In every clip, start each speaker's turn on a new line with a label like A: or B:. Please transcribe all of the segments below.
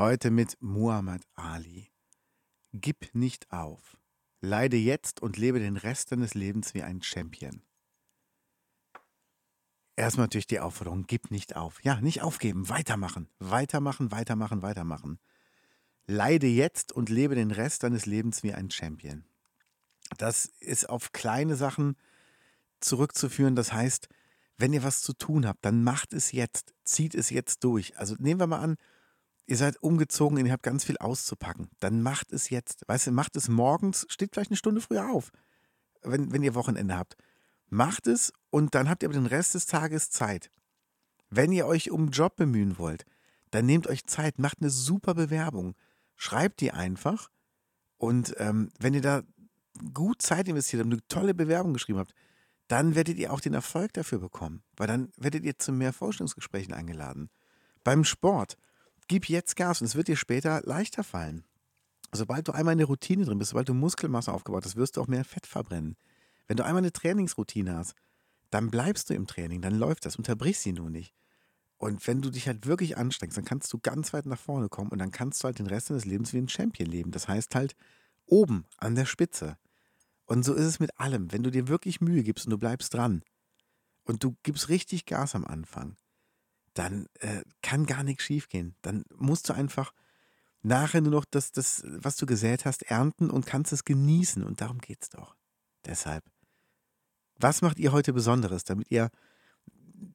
A: Heute mit Muhammad Ali. Gib nicht auf. Leide jetzt und lebe den Rest deines Lebens wie ein Champion. Erstmal natürlich die Aufforderung, gib nicht auf. Ja, nicht aufgeben, weitermachen, weitermachen, weitermachen, weitermachen. Leide jetzt und lebe den Rest deines Lebens wie ein Champion. Das ist auf kleine Sachen zurückzuführen. Das heißt, wenn ihr was zu tun habt, dann macht es jetzt, zieht es jetzt durch. Also nehmen wir mal an, ihr seid umgezogen und ihr habt ganz viel auszupacken, dann macht es jetzt. Weißt du, macht es morgens, steht vielleicht eine Stunde früher auf, wenn, wenn ihr Wochenende habt. Macht es und dann habt ihr aber den Rest des Tages Zeit. Wenn ihr euch um einen Job bemühen wollt, dann nehmt euch Zeit, macht eine super Bewerbung, schreibt die einfach und ähm, wenn ihr da gut Zeit investiert habt, eine tolle Bewerbung geschrieben habt, dann werdet ihr auch den Erfolg dafür bekommen, weil dann werdet ihr zu mehr Vorstellungsgesprächen eingeladen. Beim Sport, gib jetzt Gas und es wird dir später leichter fallen. Sobald du einmal in der Routine drin bist, sobald du Muskelmasse aufgebaut hast, wirst du auch mehr Fett verbrennen. Wenn du einmal eine Trainingsroutine hast, dann bleibst du im Training, dann läuft das, unterbrichst sie nur nicht. Und wenn du dich halt wirklich anstrengst, dann kannst du ganz weit nach vorne kommen und dann kannst du halt den Rest deines Lebens wie ein Champion leben. Das heißt halt oben an der Spitze. Und so ist es mit allem. Wenn du dir wirklich Mühe gibst und du bleibst dran und du gibst richtig Gas am Anfang, dann äh, kann gar nichts schiefgehen. Dann musst du einfach nachher nur noch das, das, was du gesät hast, ernten und kannst es genießen. Und darum geht es doch. Deshalb, was macht ihr heute Besonderes, damit ihr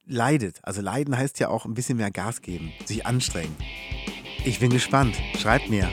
A: leidet? Also leiden heißt ja auch ein bisschen mehr Gas geben, sich anstrengen. Ich bin gespannt. Schreibt mir.